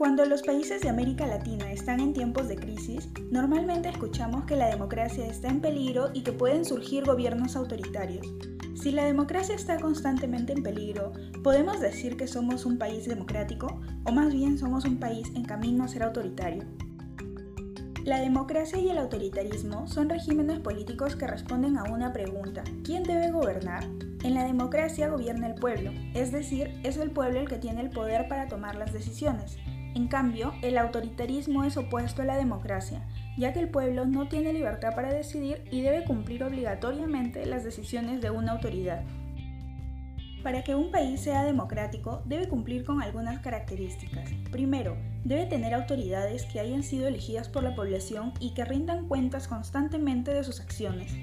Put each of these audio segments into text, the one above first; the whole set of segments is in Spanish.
Cuando los países de América Latina están en tiempos de crisis, normalmente escuchamos que la democracia está en peligro y que pueden surgir gobiernos autoritarios. Si la democracia está constantemente en peligro, ¿podemos decir que somos un país democrático o más bien somos un país en camino a ser autoritario? La democracia y el autoritarismo son regímenes políticos que responden a una pregunta, ¿quién debe gobernar? En la democracia gobierna el pueblo, es decir, es el pueblo el que tiene el poder para tomar las decisiones. En cambio, el autoritarismo es opuesto a la democracia, ya que el pueblo no tiene libertad para decidir y debe cumplir obligatoriamente las decisiones de una autoridad. Para que un país sea democrático, debe cumplir con algunas características. Primero, debe tener autoridades que hayan sido elegidas por la población y que rindan cuentas constantemente de sus acciones.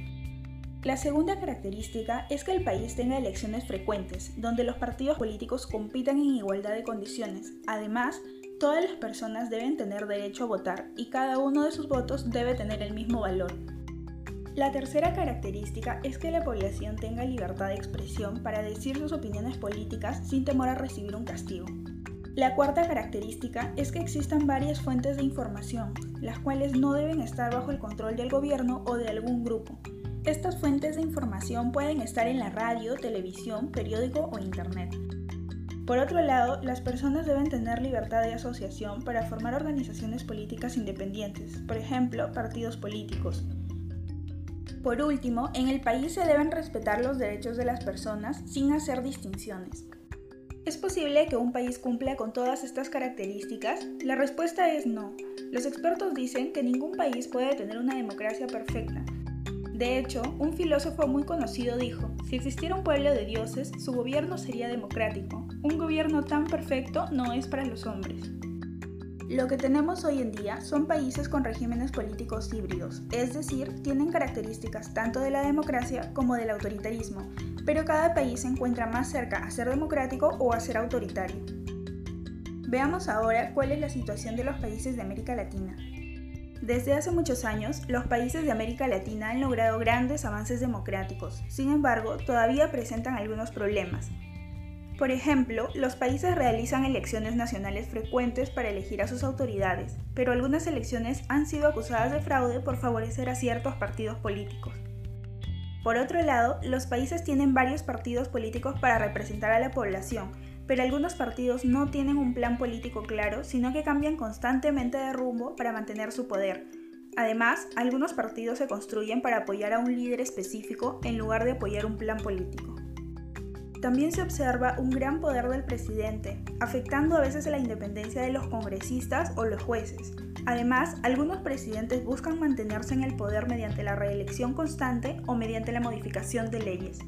La segunda característica es que el país tenga elecciones frecuentes, donde los partidos políticos compitan en igualdad de condiciones. Además, Todas las personas deben tener derecho a votar y cada uno de sus votos debe tener el mismo valor. La tercera característica es que la población tenga libertad de expresión para decir sus opiniones políticas sin temor a recibir un castigo. La cuarta característica es que existan varias fuentes de información, las cuales no deben estar bajo el control del gobierno o de algún grupo. Estas fuentes de información pueden estar en la radio, televisión, periódico o internet. Por otro lado, las personas deben tener libertad de asociación para formar organizaciones políticas independientes, por ejemplo, partidos políticos. Por último, en el país se deben respetar los derechos de las personas sin hacer distinciones. ¿Es posible que un país cumpla con todas estas características? La respuesta es no. Los expertos dicen que ningún país puede tener una democracia perfecta. De hecho, un filósofo muy conocido dijo, si existiera un pueblo de dioses, su gobierno sería democrático, un gobierno tan perfecto no es para los hombres. Lo que tenemos hoy en día son países con regímenes políticos híbridos, es decir, tienen características tanto de la democracia como del autoritarismo, pero cada país se encuentra más cerca a ser democrático o a ser autoritario. Veamos ahora cuál es la situación de los países de América Latina. Desde hace muchos años, los países de América Latina han logrado grandes avances democráticos, sin embargo, todavía presentan algunos problemas, por ejemplo, los países realizan elecciones nacionales frecuentes para elegir a sus autoridades, pero algunas elecciones han sido acusadas de fraude por favorecer a ciertos partidos políticos. Por otro lado, los países tienen varios partidos políticos para representar a la población, pero algunos partidos no tienen un plan político claro, sino que cambian constantemente de rumbo para mantener su poder. Además, algunos partidos se construyen para apoyar a un líder específico en lugar de apoyar un plan político. También se observa un gran poder del presidente, afectando a veces a la independencia de los congresistas o los jueces. Además, algunos presidentes buscan mantenerse en el poder mediante la reelección constante o mediante la modificación de leyes.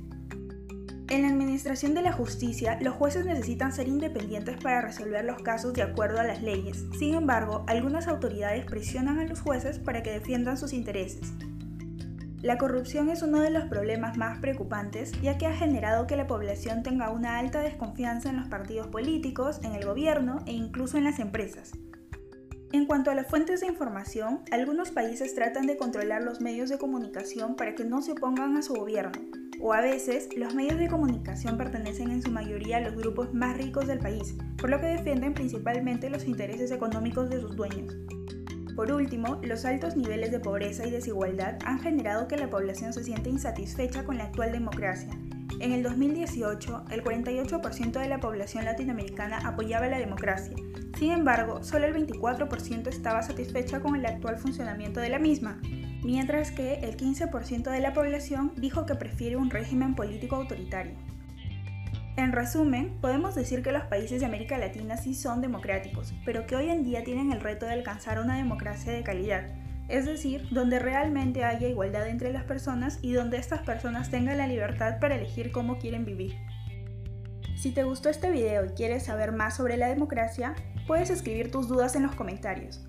En la administración de la justicia, los jueces necesitan ser independientes para resolver los casos de acuerdo a las leyes. Sin embargo, algunas autoridades presionan a los jueces para que defiendan sus intereses. La corrupción es uno de los problemas más preocupantes, ya que ha generado que la población tenga una alta desconfianza en los partidos políticos, en el gobierno e incluso en las empresas. En cuanto a las fuentes de información, algunos países tratan de controlar los medios de comunicación para que no se opongan a su gobierno, o a veces los medios de comunicación pertenecen en su mayoría a los grupos más ricos del país, por lo que defienden principalmente los intereses económicos de sus dueños. Por último, los altos niveles de pobreza y desigualdad han generado que la población se siente insatisfecha con la actual democracia. En el 2018, el 48% de la población latinoamericana apoyaba la democracia. Sin embargo, solo el 24% estaba satisfecha con el actual funcionamiento de la misma, mientras que el 15% de la población dijo que prefiere un régimen político autoritario. En resumen, podemos decir que los países de América Latina sí son democráticos, pero que hoy en día tienen el reto de alcanzar una democracia de calidad, es decir, donde realmente haya igualdad entre las personas y donde estas personas tengan la libertad para elegir cómo quieren vivir. Si te gustó este video y quieres saber más sobre la democracia, puedes escribir tus dudas en los comentarios.